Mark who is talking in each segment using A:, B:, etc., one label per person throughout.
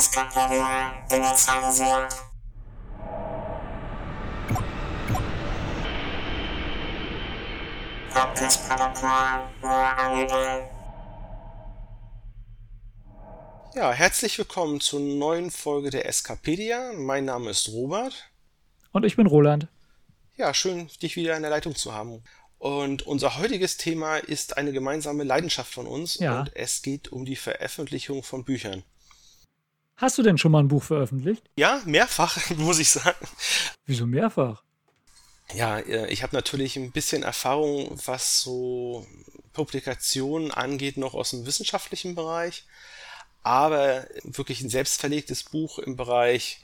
A: Protokoll nur Ja, herzlich willkommen zur neuen Folge der Escapedia. Mein Name ist Robert.
B: Und ich bin Roland.
A: Ja, schön, dich wieder in der Leitung zu haben. Und unser heutiges Thema ist eine gemeinsame Leidenschaft von uns ja. und es geht um die Veröffentlichung von Büchern.
B: Hast du denn schon mal ein Buch veröffentlicht?
A: Ja, mehrfach, muss ich sagen.
B: Wieso mehrfach?
A: Ja, äh, ich habe natürlich ein bisschen Erfahrung, was so Publikationen angeht, noch aus dem wissenschaftlichen Bereich. Aber wirklich ein selbstverlegtes Buch im Bereich,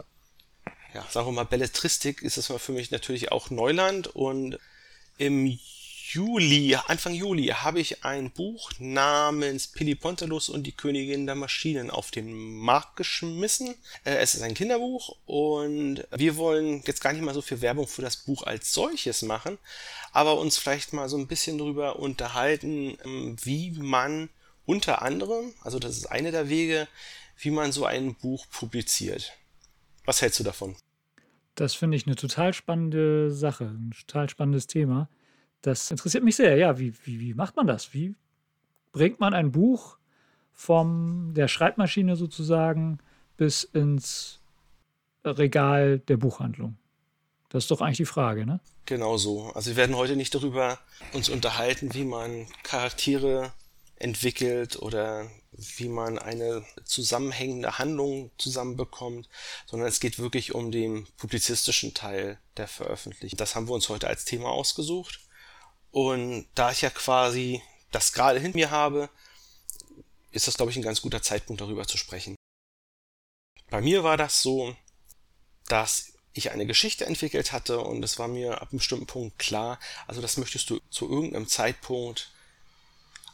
A: ja, sagen wir mal, Belletristik ist das für mich natürlich auch Neuland. Und im Juli, Anfang Juli, habe ich ein Buch namens Pelipontelus und die Königin der Maschinen auf den Markt geschmissen. Äh, es ist ein Kinderbuch und wir wollen jetzt gar nicht mal so viel Werbung für das Buch als solches machen, aber uns vielleicht mal so ein bisschen darüber unterhalten, ähm, wie man unter anderem, also das ist eine der Wege, wie man so ein Buch publiziert. Was hältst du davon?
B: Das finde ich eine total spannende Sache, ein total spannendes Thema. Das interessiert mich sehr. Ja, wie, wie, wie macht man das? Wie bringt man ein Buch von der Schreibmaschine sozusagen bis ins Regal der Buchhandlung? Das ist doch eigentlich die Frage, ne?
A: Genau so. Also wir werden heute nicht darüber uns unterhalten, wie man Charaktere entwickelt oder wie man eine zusammenhängende Handlung zusammenbekommt, sondern es geht wirklich um den publizistischen Teil der Veröffentlichung. Das haben wir uns heute als Thema ausgesucht. Und da ich ja quasi das gerade hinter mir habe, ist das, glaube ich, ein ganz guter Zeitpunkt, darüber zu sprechen. Bei mir war das so, dass ich eine Geschichte entwickelt hatte und es war mir ab einem bestimmten Punkt klar, also das möchtest du zu irgendeinem Zeitpunkt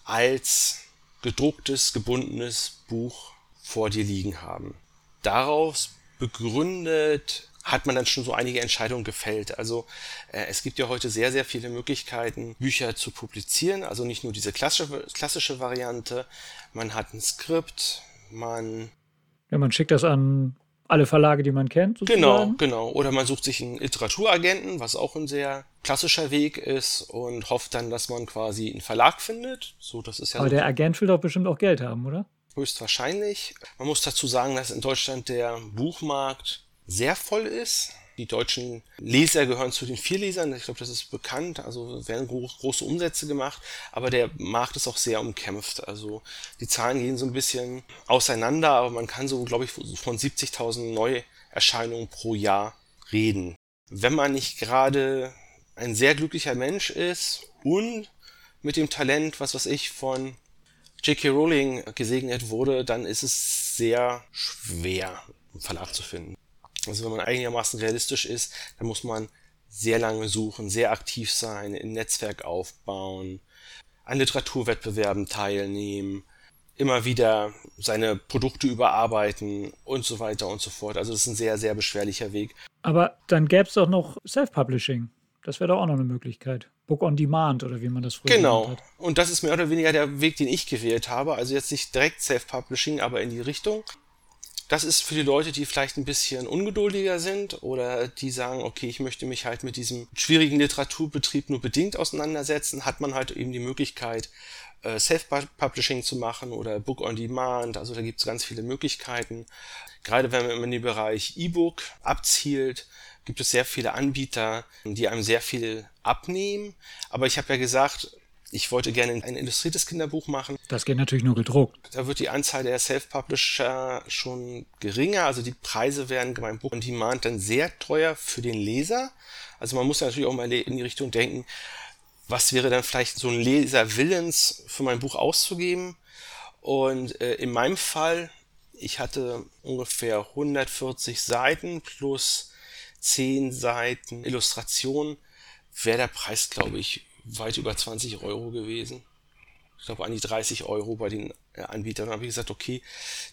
A: als gedrucktes, gebundenes Buch vor dir liegen haben. Daraus begründet hat man dann schon so einige Entscheidungen gefällt. Also äh, es gibt ja heute sehr, sehr viele Möglichkeiten, Bücher zu publizieren. Also nicht nur diese klassische, klassische Variante. Man hat ein Skript, man...
B: Ja, man schickt das an alle Verlage, die man kennt.
A: Sozusagen. Genau, genau. Oder man sucht sich einen Literaturagenten, was auch ein sehr klassischer Weg ist und hofft dann, dass man quasi einen Verlag findet. So, das ist ja
B: Aber
A: so
B: der Agent will doch bestimmt auch Geld haben, oder?
A: Höchstwahrscheinlich. Man muss dazu sagen, dass in Deutschland der Buchmarkt sehr voll ist. Die deutschen Leser gehören zu den Vierlesern, ich glaube, das ist bekannt, also werden große Umsätze gemacht, aber der Markt ist auch sehr umkämpft. Also die Zahlen gehen so ein bisschen auseinander, aber man kann so, glaube ich, von 70.000 Neuerscheinungen pro Jahr reden. Wenn man nicht gerade ein sehr glücklicher Mensch ist und mit dem Talent, was weiß ich, von J.K. Rowling gesegnet wurde, dann ist es sehr schwer, einen Verlag zu finden. Also wenn man einigermaßen realistisch ist, dann muss man sehr lange suchen, sehr aktiv sein, ein Netzwerk aufbauen, an Literaturwettbewerben teilnehmen, immer wieder seine Produkte überarbeiten und so weiter und so fort. Also das ist ein sehr, sehr beschwerlicher Weg.
B: Aber dann gäbe es doch noch Self-Publishing. Das wäre doch auch noch eine Möglichkeit. Book on Demand oder wie man das früher
A: genau. genannt hat. Genau. Und das ist mehr oder weniger der Weg, den ich gewählt habe. Also jetzt nicht direkt Self-Publishing, aber in die Richtung. Das ist für die Leute, die vielleicht ein bisschen ungeduldiger sind oder die sagen, okay, ich möchte mich halt mit diesem schwierigen Literaturbetrieb nur bedingt auseinandersetzen, hat man halt eben die Möglichkeit, äh, Self-Publishing zu machen oder Book on Demand. Also da gibt es ganz viele Möglichkeiten. Gerade wenn man in den Bereich E-Book abzielt, gibt es sehr viele Anbieter, die einem sehr viel abnehmen. Aber ich habe ja gesagt, ich wollte gerne ein illustriertes Kinderbuch machen.
B: Das geht natürlich nur gedruckt.
A: Da wird die Anzahl der Self-Publisher schon geringer. Also die Preise werden beim Book on Demand dann sehr teuer für den Leser. Also man muss natürlich auch mal in die Richtung denken, was wäre dann vielleicht so ein Leser willens für mein Buch auszugeben. Und äh, in meinem Fall, ich hatte ungefähr 140 Seiten plus 10 Seiten Illustration, wäre der Preis, glaube ich, weit über 20 Euro gewesen. Ich glaube an die 30 Euro bei den äh, Anbietern. Da habe ich gesagt, okay,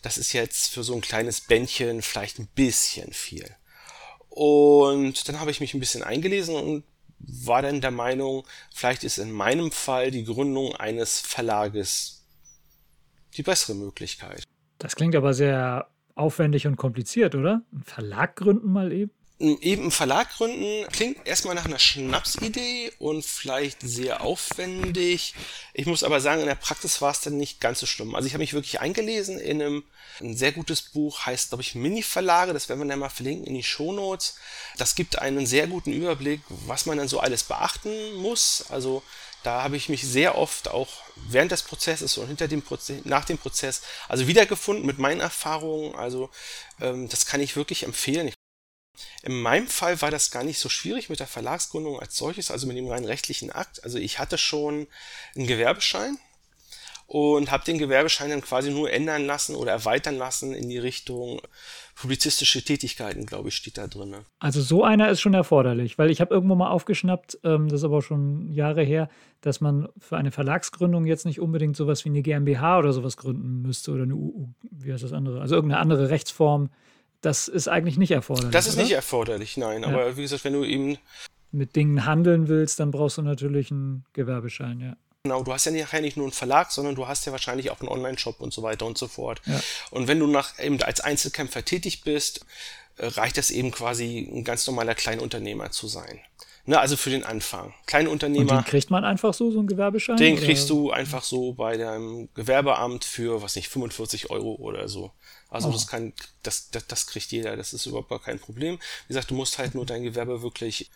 A: das ist jetzt für so ein kleines Bändchen vielleicht ein bisschen viel. Und dann habe ich mich ein bisschen eingelesen und war dann der Meinung, vielleicht ist in meinem Fall die Gründung eines Verlages die bessere Möglichkeit.
B: Das klingt aber sehr aufwendig und kompliziert, oder? Ein Verlag gründen mal eben?
A: Eben einen Verlag gründen klingt erstmal nach einer Schnapsidee und vielleicht sehr aufwendig. Ich muss aber sagen, in der Praxis war es dann nicht ganz so schlimm. Also ich habe mich wirklich eingelesen in einem ein sehr gutes Buch, heißt glaube ich Mini-Verlage, das werden wir dann mal verlinken in die Shownotes. Das gibt einen sehr guten Überblick, was man dann so alles beachten muss. Also da habe ich mich sehr oft auch während des Prozesses und hinter dem Prozess, nach dem Prozess, also wiedergefunden mit meinen Erfahrungen. Also ähm, das kann ich wirklich empfehlen. In meinem Fall war das gar nicht so schwierig mit der Verlagsgründung als solches, also mit dem rein rechtlichen Akt. Also ich hatte schon einen Gewerbeschein und habe den Gewerbeschein dann quasi nur ändern lassen oder erweitern lassen in die Richtung publizistische Tätigkeiten, glaube ich, steht da drin.
B: Also so einer ist schon erforderlich, weil ich habe irgendwo mal aufgeschnappt, ähm, das ist aber schon Jahre her, dass man für eine Verlagsgründung jetzt nicht unbedingt sowas wie eine GmbH oder sowas gründen müsste oder eine UU, wie heißt das andere, also irgendeine andere Rechtsform, das ist eigentlich nicht erforderlich.
A: Das ist oder? nicht erforderlich, nein. Ja. Aber wie gesagt, wenn du eben
B: mit Dingen handeln willst, dann brauchst du natürlich einen Gewerbeschein, ja.
A: Genau, du hast ja nachher nicht nur einen Verlag, sondern du hast ja wahrscheinlich auch einen Online-Shop und so weiter und so fort. Ja. Und wenn du nach, eben als Einzelkämpfer tätig bist, äh, reicht das eben quasi ein ganz normaler Kleinunternehmer zu sein. Ne, also für den Anfang. Kleinunternehmer. Und
B: den kriegt man einfach so, so einen Gewerbeschein?
A: Den oder? kriegst du einfach so bei deinem Gewerbeamt für, was nicht, 45 Euro oder so. Also oh. das kann, das, das, das kriegt jeder, das ist überhaupt gar kein Problem. Wie gesagt, du musst halt nur dein Gewerbe wirklich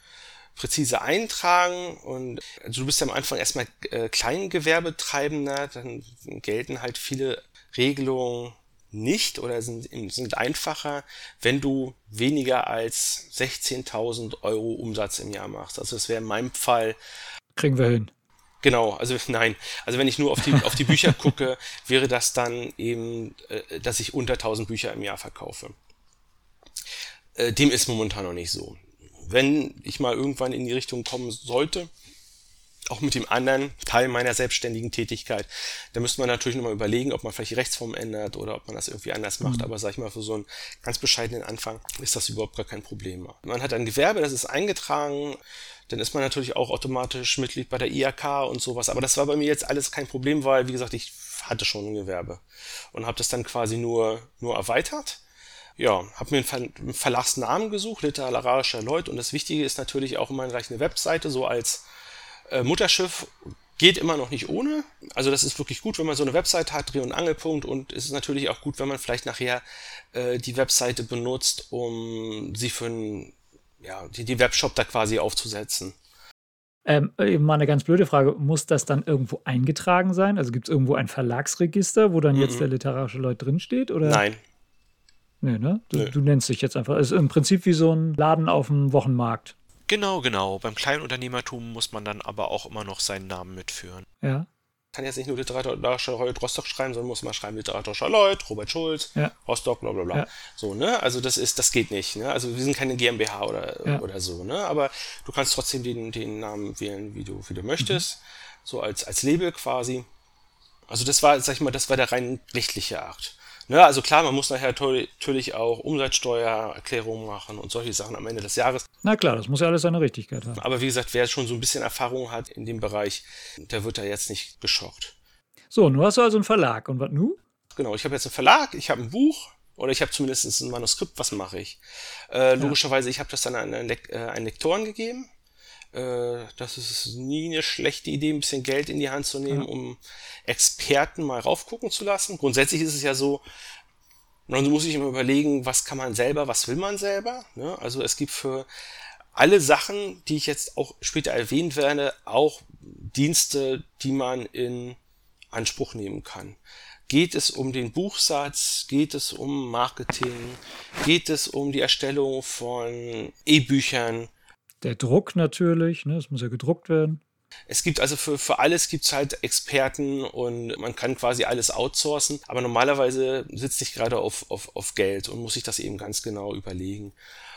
A: präzise eintragen und also du bist ja am Anfang erstmal äh, Kleingewerbetreibender, dann gelten halt viele Regelungen nicht oder sind, sind einfacher, wenn du weniger als 16.000 Euro Umsatz im Jahr machst. Also das wäre in meinem Fall.
B: Kriegen wir hin.
A: Genau, also nein. Also wenn ich nur auf die, auf die Bücher gucke, wäre das dann eben, äh, dass ich unter 1000 Bücher im Jahr verkaufe. Äh, dem ist momentan noch nicht so. Wenn ich mal irgendwann in die Richtung kommen sollte, auch mit dem anderen Teil meiner selbstständigen Tätigkeit. Da müsste man natürlich nochmal überlegen, ob man vielleicht die Rechtsform ändert oder ob man das irgendwie anders macht. Mhm. Aber sag ich mal, für so einen ganz bescheidenen Anfang ist das überhaupt gar kein Problem. Man hat ein Gewerbe, das ist eingetragen. Dann ist man natürlich auch automatisch Mitglied bei der IAK und sowas. Aber das war bei mir jetzt alles kein Problem, weil, wie gesagt, ich hatte schon ein Gewerbe und habe das dann quasi nur, nur erweitert. Ja, habe mir einen Verlagsnamen gesucht, literarischer Leut. Und das Wichtige ist natürlich auch immer gleich eine Webseite, so als äh, Mutterschiff geht immer noch nicht ohne. Also das ist wirklich gut, wenn man so eine Website hat, Dreh- und Angelpunkt. Und es ist natürlich auch gut, wenn man vielleicht nachher äh, die Webseite benutzt, um sie für einen, ja, die, die Webshop da quasi aufzusetzen.
B: Ähm, mal eine ganz blöde Frage. Muss das dann irgendwo eingetragen sein? Also gibt es irgendwo ein Verlagsregister, wo dann -mm. jetzt der literarische Leut drinsteht? Oder?
A: Nein.
B: Nee, ne? Du, nee. du nennst dich jetzt einfach. Es ist im Prinzip wie so ein Laden auf dem Wochenmarkt.
A: Genau, genau. Beim Kleinunternehmertum muss man dann aber auch immer noch seinen Namen mitführen.
B: Ja.
A: Kann jetzt nicht nur literarischer Leut Rostock schreiben, sondern muss mal schreiben literarischer Leut, Robert Schulz, ja. Rostock, bla bla bla. Ja. So, ne? Also das ist, das geht nicht, ne? Also wir sind keine GmbH oder, ja. oder so, ne? Aber du kannst trotzdem den, den Namen wählen, wie du, wie du möchtest. Mhm. So als, als Label quasi. Also das war, sag ich mal, das war der rein rechtliche Akt. Ne, also klar, man muss nachher natürlich auch Umsatzsteuererklärungen machen und solche Sachen am Ende des Jahres.
B: Na klar, das muss ja alles seine Richtigkeit haben.
A: Aber wie gesagt, wer schon so ein bisschen Erfahrung hat in dem Bereich, der wird da jetzt nicht geschockt.
B: So, nun hast du also einen Verlag. Und was nun?
A: Genau, ich habe jetzt einen Verlag, ich habe ein Buch oder ich habe zumindest ein Manuskript. Was mache ich? Äh, logischerweise, ich habe das dann an einen, Le äh, einen Lektoren gegeben. Äh, das ist nie eine schlechte Idee, ein bisschen Geld in die Hand zu nehmen, ja. um Experten mal raufgucken zu lassen. Grundsätzlich ist es ja so, man muss sich immer überlegen, was kann man selber, was will man selber. Ne? Also es gibt für alle Sachen, die ich jetzt auch später erwähnt werde, auch Dienste, die man in Anspruch nehmen kann. Geht es um den Buchsatz? Geht es um Marketing? Geht es um die Erstellung von E-Büchern?
B: Der Druck natürlich, ne? es muss ja gedruckt werden.
A: Es gibt also für, für alles gibt es halt Experten und man kann quasi alles outsourcen, aber normalerweise sitzt ich gerade auf, auf, auf Geld und muss sich das eben ganz genau überlegen.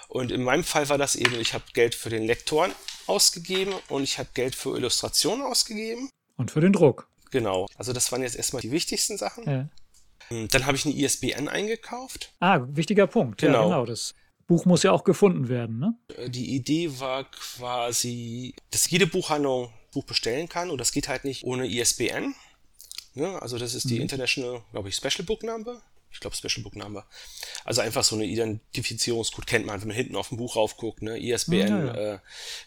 A: Und in meinem Fall war das eben, ich habe Geld für den Lektoren ausgegeben und ich habe Geld für Illustrationen ausgegeben.
B: Und für den Druck.
A: Genau. Also das waren jetzt erstmal die wichtigsten Sachen. Ja. Dann habe ich eine ISBN eingekauft.
B: Ah, wichtiger Punkt. Genau. Ja, genau. Das Buch muss ja auch gefunden werden, ne?
A: Die Idee war quasi, dass jede Buchhandlung Buch bestellen kann und das geht halt nicht ohne ISBN. Ne? Also das ist die mhm. International, glaube ich, Special Book Number. Ich glaube Special Book Number. Also einfach so eine Identifizierungscode kennt man, wenn man hinten auf dem Buch raufguckt. Ne? ISBN ja, ja. Äh,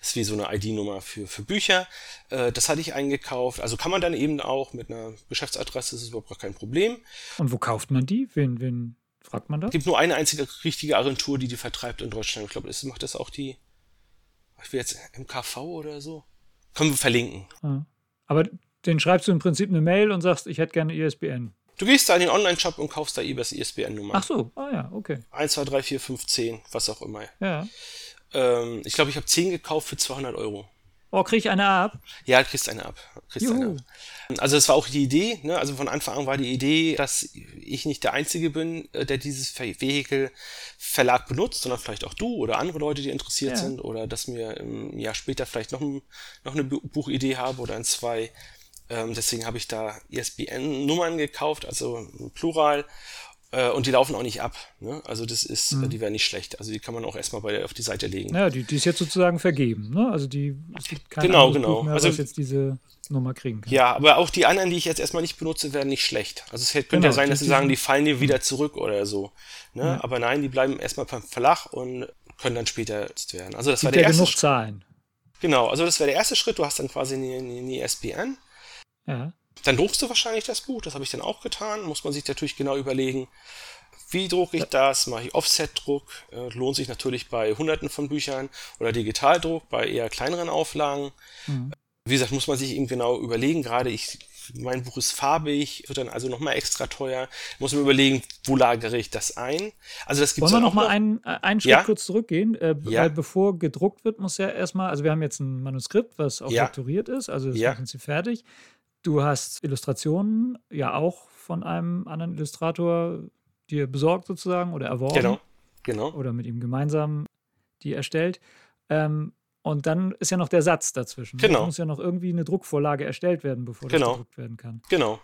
A: ist wie so eine ID-Nummer für, für Bücher. Äh, das hatte ich eingekauft. Also kann man dann eben auch mit einer Geschäftsadresse, das ist überhaupt kein Problem.
B: Und wo kauft man die? Wen, wen fragt man da?
A: Es gibt nur eine einzige richtige Agentur, die die vertreibt in Deutschland. Ich glaube, das macht das auch die, ich will jetzt MKV oder so. Können wir verlinken.
B: Ja. Aber den schreibst du im Prinzip eine Mail und sagst, ich hätte gerne ISBN.
A: Du gehst da in den Online-Shop und kaufst da eBay's ISBN-Nummer.
B: Ach so, ah ja, okay.
A: 1, 2, 3, 4, 5, 10, was auch immer.
B: Ja.
A: Ähm, ich glaube, ich habe 10 gekauft für 200 Euro.
B: Oh, krieg ich eine ab?
A: Ja, kriegst eine ab. Kriegst eine ab. Also das war auch die Idee, ne? also von Anfang an war die Idee, dass ich nicht der Einzige bin, äh, der dieses Vehikel Verlag benutzt, sondern vielleicht auch du oder andere Leute, die interessiert ja. sind oder dass mir im Jahr später vielleicht noch, ein, noch eine Buchidee habe oder in zwei ähm, deswegen habe ich da ISBN-Nummern gekauft, also Plural. Äh, und die laufen auch nicht ab. Ne? Also das ist, mhm. die wären nicht schlecht. Also die kann man auch erstmal bei, auf die Seite legen.
B: Ja, die, die ist jetzt sozusagen vergeben. Ne? Also die es gibt
A: keine genau, genau.
B: mehr,
A: also
B: jetzt diese Nummer kriegen kann.
A: Ja, aber auch die anderen, die ich jetzt erstmal nicht benutze, werden nicht schlecht. Also es könnte genau, ja sein, dass sie sagen, die fallen dir wieder zurück oder so. Ne? Ja. Aber nein, die bleiben erstmal beim Verlag und können dann später genutzt werden. Also das
B: gibt
A: war der
B: ja
A: erste
B: genug Zahlen.
A: Genau, also das wäre der erste Schritt. Du hast dann quasi eine, eine ISBN.
B: Ja.
A: Dann druckst du wahrscheinlich das Buch, das habe ich dann auch getan. Muss man sich natürlich genau überlegen, wie drucke ich das? Mache ich Offset-Druck? Äh, lohnt sich natürlich bei hunderten von Büchern oder Digitaldruck bei eher kleineren Auflagen. Mhm. Wie gesagt, muss man sich eben genau überlegen. Gerade ich, mein Buch ist farbig, wird dann also nochmal extra teuer. Muss man überlegen, wo lagere ich das ein? Also das
B: gibt's Wollen wir nochmal noch? einen, äh, einen Schritt ja? kurz zurückgehen? Äh, ja. Weil bevor gedruckt wird, muss ja erstmal, also wir haben jetzt ein Manuskript, was auch ja. lektoriert ist, also ist ja. im Prinzip fertig. Du hast Illustrationen ja auch von einem anderen Illustrator dir besorgt sozusagen oder erworben.
A: Genau, genau.
B: Oder mit ihm gemeinsam die erstellt. Ähm, und dann ist ja noch der Satz dazwischen.
A: Genau.
B: Es muss ja noch irgendwie eine Druckvorlage erstellt werden, bevor genau. das gedruckt werden kann.
A: Genau.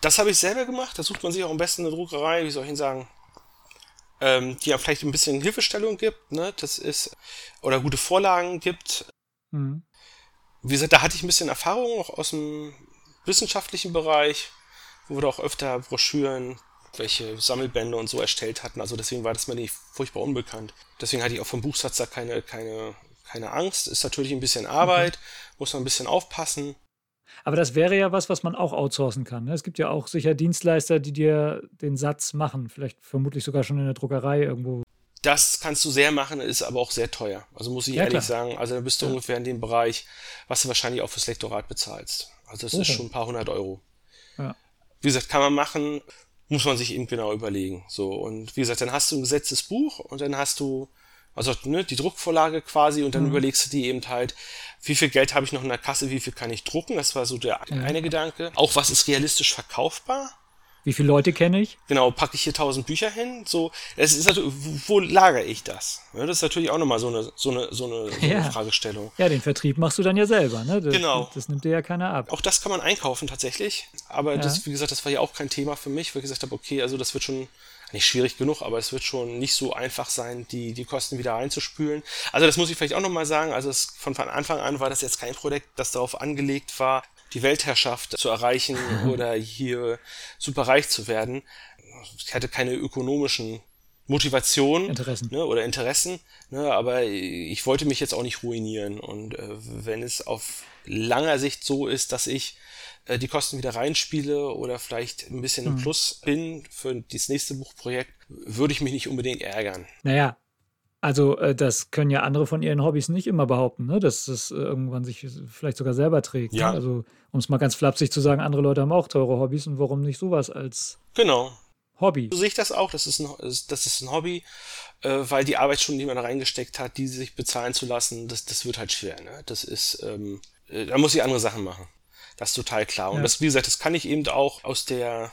A: Das habe ich selber gemacht. Da sucht man sich auch am besten eine Druckerei, wie soll ich Ihnen sagen, ähm, die ja vielleicht ein bisschen Hilfestellung gibt. Ne? Das ist, oder gute Vorlagen gibt. Mhm wie gesagt, da hatte ich ein bisschen Erfahrung auch aus dem wissenschaftlichen Bereich, wo wir da auch öfter Broschüren, welche Sammelbände und so erstellt hatten. Also deswegen war das mir nicht furchtbar unbekannt. Deswegen hatte ich auch vom Buchsatz da keine, keine, keine Angst. Ist natürlich ein bisschen Arbeit, mhm. muss man ein bisschen aufpassen.
B: Aber das wäre ja was, was man auch outsourcen kann. Ne? Es gibt ja auch sicher Dienstleister, die dir den Satz machen. Vielleicht vermutlich sogar schon in der Druckerei irgendwo
A: das kannst du sehr machen, ist aber auch sehr teuer. Also muss ich ja, ehrlich klar. sagen, also da bist du ja. ungefähr in dem Bereich, was du wahrscheinlich auch fürs Lektorat bezahlst. Also das okay. ist schon ein paar hundert Euro.
B: Ja.
A: Wie gesagt, kann man machen, muss man sich eben genau überlegen. So, und wie gesagt, dann hast du ein gesetztes Buch und dann hast du, also ne, die Druckvorlage quasi und dann mhm. überlegst du dir eben halt, wie viel Geld habe ich noch in der Kasse, wie viel kann ich drucken? Das war so der eine Gedanke. Auch was ist realistisch verkaufbar?
B: Wie viele Leute kenne ich?
A: Genau, packe ich hier tausend Bücher hin? So, es ist natürlich, wo lagere ich das? Ja, das ist natürlich auch nochmal so eine, so eine, so eine, so eine Fragestellung.
B: Ja, den Vertrieb machst du dann ja selber, ne? Das,
A: genau.
B: Das nimmt dir ja keiner ab.
A: Auch das kann man einkaufen tatsächlich. Aber ja. das, wie gesagt, das war ja auch kein Thema für mich, weil ich gesagt habe, okay, also das wird schon nicht schwierig genug, aber es wird schon nicht so einfach sein, die, die Kosten wieder reinzuspülen. Also das muss ich vielleicht auch nochmal sagen. Also es, von, von Anfang an war das jetzt kein Projekt, das darauf angelegt war, die Weltherrschaft zu erreichen oder hier super reich zu werden. Ich hatte keine ökonomischen Motivation
B: Interessen.
A: Ne, oder Interessen, ne, aber ich wollte mich jetzt auch nicht ruinieren. Und äh, wenn es auf langer Sicht so ist, dass ich äh, die Kosten wieder reinspiele oder vielleicht ein bisschen im hm. Plus bin für das nächste Buchprojekt, würde ich mich nicht unbedingt ärgern.
B: Naja, also, äh, das können ja andere von ihren Hobbys nicht immer behaupten, ne? dass es äh, irgendwann sich vielleicht sogar selber trägt. Ne?
A: Ja.
B: Ne? Also, um es mal ganz flapsig zu sagen, andere Leute haben auch teure Hobbys und warum nicht sowas als
A: genau.
B: Hobby?
A: So sehe ich das auch. Das ist ein, das ist ein Hobby, äh, weil die Arbeitsstunden, die man da reingesteckt hat, die sich bezahlen zu lassen, das, das wird halt schwer. Ne? Das ist, ähm, äh, da muss ich andere Sachen machen. Das ist total klar. Und ja. das, wie gesagt, das kann ich eben auch aus der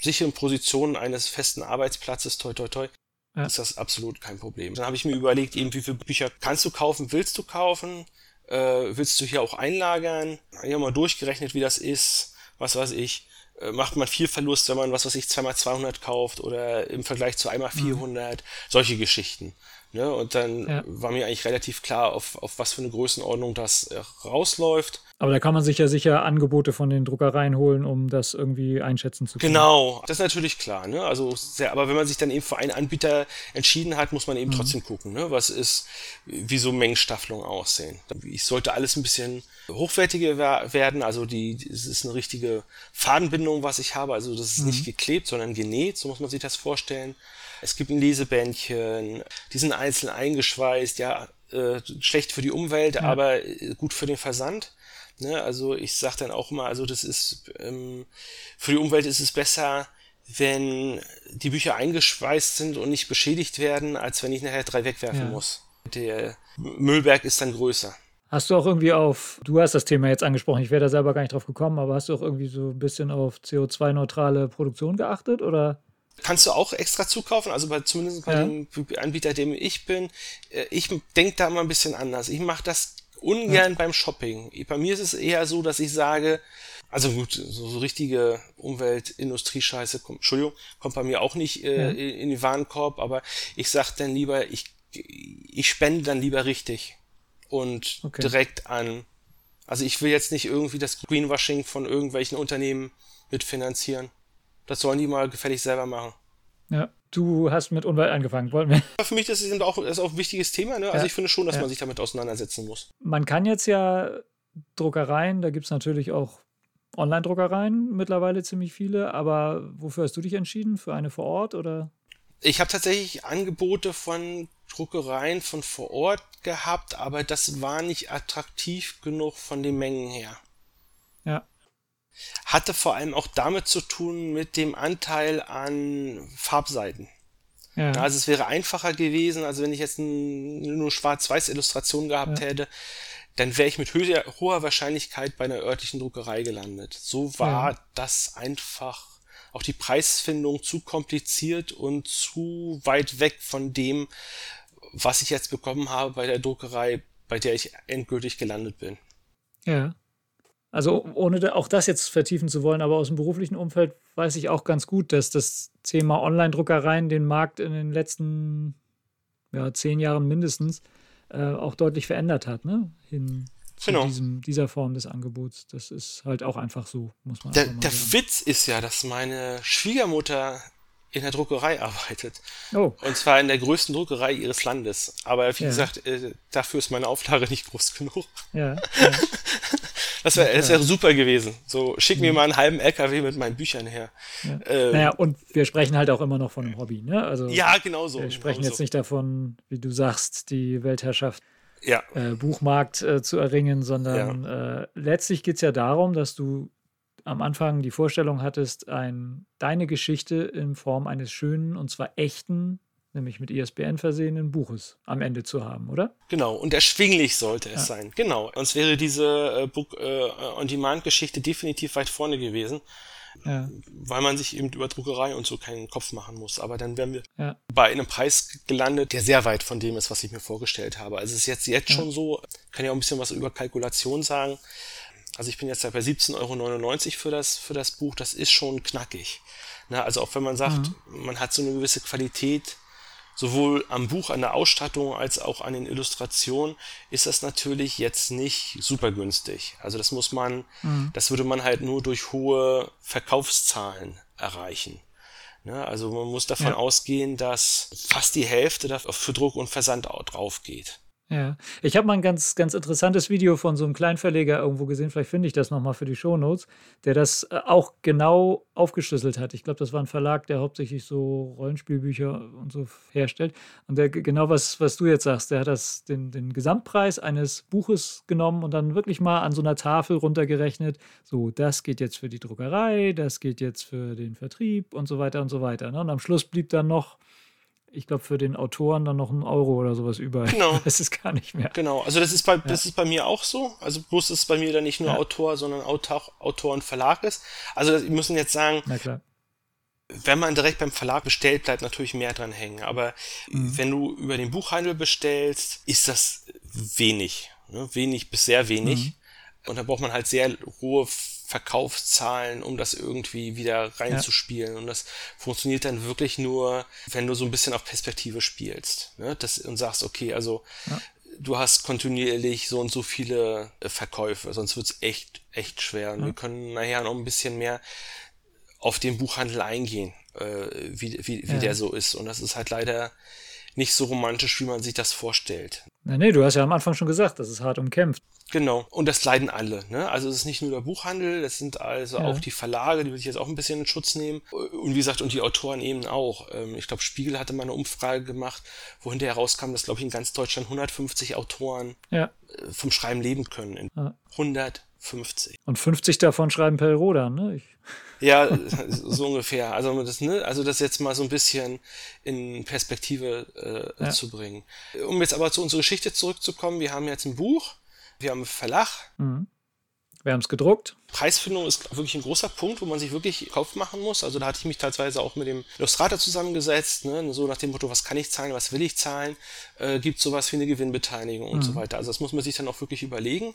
A: sicheren Position eines festen Arbeitsplatzes, toi, toi, toi, ja. ist das absolut kein Problem. Dann habe ich mir überlegt, eben wie viele Bücher kannst du kaufen, willst du kaufen, äh, willst du hier auch einlagern? Ich habe mal durchgerechnet, wie das ist, was weiß ich. Äh, macht man viel Verlust, wenn man, was weiß ich, zweimal 200 kauft oder im Vergleich zu einmal 400, mhm. solche Geschichten. Ne? Und dann ja. war mir eigentlich relativ klar, auf, auf was für eine Größenordnung das äh, rausläuft.
B: Aber da kann man sich ja sicher Angebote von den Druckereien holen, um das irgendwie einschätzen zu können.
A: Genau, das ist natürlich klar. Ne? Also sehr, aber wenn man sich dann eben für einen Anbieter entschieden hat, muss man eben mhm. trotzdem gucken, ne? was ist, wie so Mengenstaffelungen aussehen. Ich sollte alles ein bisschen hochwertiger werden. Also die, es ist eine richtige Fadenbindung, was ich habe. Also das ist mhm. nicht geklebt, sondern genäht. So muss man sich das vorstellen. Es gibt ein Lesebändchen, die sind einzeln eingeschweißt, ja, äh, schlecht für die Umwelt, ja. aber äh, gut für den Versand. Ne? Also ich sage dann auch immer, also das ist ähm, für die Umwelt ist es besser, wenn die Bücher eingeschweißt sind und nicht beschädigt werden, als wenn ich nachher drei wegwerfen ja. muss. Der Müllberg ist dann größer.
B: Hast du auch irgendwie auf, du hast das Thema jetzt angesprochen, ich wäre da selber gar nicht drauf gekommen, aber hast du auch irgendwie so ein bisschen auf CO2-neutrale Produktion geachtet oder?
A: Kannst du auch extra zukaufen, also bei, zumindest bei ja. dem Anbieter, dem ich bin. Äh, ich denke da mal ein bisschen anders. Ich mache das ungern ja. beim Shopping. Bei mir ist es eher so, dass ich sage, also gut, so, so richtige Umwelt-Industrie-Scheiße, kommt, Entschuldigung, kommt bei mir auch nicht äh, ja. in den Warenkorb, aber ich sag dann lieber, ich, ich spende dann lieber richtig und okay. direkt an. Also ich will jetzt nicht irgendwie das Greenwashing von irgendwelchen Unternehmen mitfinanzieren. Das sollen die mal gefällig selber machen.
B: Ja, du hast mit Umwelt angefangen, wollen wir?
A: Für mich das ist auch, das ist auch ein wichtiges Thema. Ne? Also ja. ich finde schon, dass ja. man sich damit auseinandersetzen muss.
B: Man kann jetzt ja Druckereien, da gibt es natürlich auch Online-Druckereien, mittlerweile ziemlich viele, aber wofür hast du dich entschieden? Für eine vor Ort oder?
A: Ich habe tatsächlich Angebote von Druckereien von vor Ort gehabt, aber das war nicht attraktiv genug von den Mengen her.
B: Ja
A: hatte vor allem auch damit zu tun mit dem Anteil an Farbseiten. Ja. Also es wäre einfacher gewesen, also wenn ich jetzt nur schwarz-weiß Illustration gehabt ja. hätte, dann wäre ich mit hoher Wahrscheinlichkeit bei einer örtlichen Druckerei gelandet. So war ja. das einfach auch die Preisfindung zu kompliziert und zu weit weg von dem, was ich jetzt bekommen habe bei der Druckerei, bei der ich endgültig gelandet bin.
B: Ja. Also ohne auch das jetzt vertiefen zu wollen, aber aus dem beruflichen Umfeld weiß ich auch ganz gut, dass das Thema Online-Druckereien den Markt in den letzten ja, zehn Jahren mindestens äh, auch deutlich verändert hat, ne? Zu genau. diesem, dieser Form des Angebots. Das ist halt auch einfach so, muss man
A: Der, der Witz ist ja, dass meine Schwiegermutter in der Druckerei arbeitet. Oh. Und zwar in der größten Druckerei ihres Landes. Aber wie ja. gesagt, äh, dafür ist meine Auflage nicht groß genug.
B: Ja. ja.
A: Das wäre ja. wär super gewesen. So, schick mir mhm. mal einen halben LKW mit meinen Büchern her.
B: Ähm, naja, und wir sprechen halt auch immer noch von einem Hobby, ne? Also,
A: ja, genau so.
B: Wir sprechen genau jetzt so. nicht davon, wie du sagst, die Weltherrschaft äh, Buchmarkt äh, zu erringen, sondern äh, letztlich geht es ja darum, dass du am Anfang die Vorstellung hattest, ein, deine Geschichte in Form eines schönen und zwar echten nämlich mit ISBN versehenen Buches am Ende zu haben, oder?
A: Genau, und erschwinglich sollte es ja. sein. Genau, sonst wäre diese äh, Book-on-Demand-Geschichte äh, definitiv weit vorne gewesen. Ja. Weil man sich eben über Druckerei und so keinen Kopf machen muss. Aber dann wären wir ja. bei einem Preis gelandet, der sehr weit von dem ist, was ich mir vorgestellt habe. Also es ist jetzt, jetzt schon so, kann ja auch ein bisschen was über Kalkulation sagen. Also ich bin jetzt bei 17,99 Euro für das, für das Buch. Das ist schon knackig. Na, also auch wenn man sagt, mhm. man hat so eine gewisse Qualität, sowohl am Buch, an der Ausstattung als auch an den Illustrationen ist das natürlich jetzt nicht super günstig. Also das muss man, mhm. das würde man halt nur durch hohe Verkaufszahlen erreichen. Ne? Also man muss davon ja. ausgehen, dass fast die Hälfte für Druck und Versand drauf geht.
B: Ja, ich habe mal ein ganz, ganz interessantes Video von so einem Kleinverleger irgendwo gesehen, vielleicht finde ich das nochmal für die Shownotes, der das äh, auch genau aufgeschlüsselt hat. Ich glaube, das war ein Verlag, der hauptsächlich so Rollenspielbücher und so herstellt. Und der genau was, was du jetzt sagst, der hat das, den, den Gesamtpreis eines Buches genommen und dann wirklich mal an so einer Tafel runtergerechnet. So, das geht jetzt für die Druckerei, das geht jetzt für den Vertrieb und so weiter und so weiter. Ne? Und am Schluss blieb dann noch ich glaube, für den Autoren dann noch ein Euro oder sowas über.
A: Genau.
B: Das ist gar nicht mehr.
A: Genau, also das ist bei, ja. das ist bei mir auch so. Also bloß ist bei mir dann nicht nur ja. Autor, sondern Autor, Autor und Verlag ist. Also wir müssen jetzt sagen, wenn man direkt beim Verlag bestellt, bleibt natürlich mehr dran hängen. Aber mhm. wenn du über den Buchhandel bestellst, ist das wenig. Ne? Wenig bis sehr wenig. Mhm. Und da braucht man halt sehr hohe Verkaufszahlen, um das irgendwie wieder reinzuspielen. Ja. Und das funktioniert dann wirklich nur, wenn du so ein bisschen auf Perspektive spielst. Ne? Das, und sagst, okay, also ja. du hast kontinuierlich so und so viele äh, Verkäufe, sonst wird's echt, echt schwer. Und ja. wir können nachher noch ein bisschen mehr auf den Buchhandel eingehen, äh, wie, wie, wie der so ist. Und das ist halt leider nicht so romantisch, wie man sich das vorstellt.
B: Nee, nee, du hast ja am Anfang schon gesagt, das ist hart umkämpft.
A: Genau. Und das leiden alle. Ne? Also es ist nicht nur der Buchhandel, das sind also ja. auch die Verlage, die würde ich jetzt auch ein bisschen in Schutz nehmen. Und wie gesagt, und die Autoren eben auch. Ähm, ich glaube, Spiegel hatte mal eine Umfrage gemacht, wo hinterher rauskam, dass, glaube ich, in ganz Deutschland 150 Autoren ja. Äh, vom Schreiben leben können. Ja. 150.
B: Und 50 davon schreiben Per Rodan, ne? Ich
A: ja, so ungefähr. Also das, ne, also das jetzt mal so ein bisschen in Perspektive äh, ja. zu bringen. Um jetzt aber zu unserer Geschichte zurückzukommen, wir haben jetzt ein Buch, wir haben Verlag. Mhm.
B: Wir haben es gedruckt.
A: Preisfindung ist wirklich ein großer Punkt, wo man sich wirklich Kopf machen muss. Also da hatte ich mich teilweise auch mit dem Illustrator zusammengesetzt, ne? so nach dem Motto, was kann ich zahlen, was will ich zahlen, äh, gibt sowas wie eine Gewinnbeteiligung mhm. und so mhm. weiter. Also das muss man sich dann auch wirklich überlegen.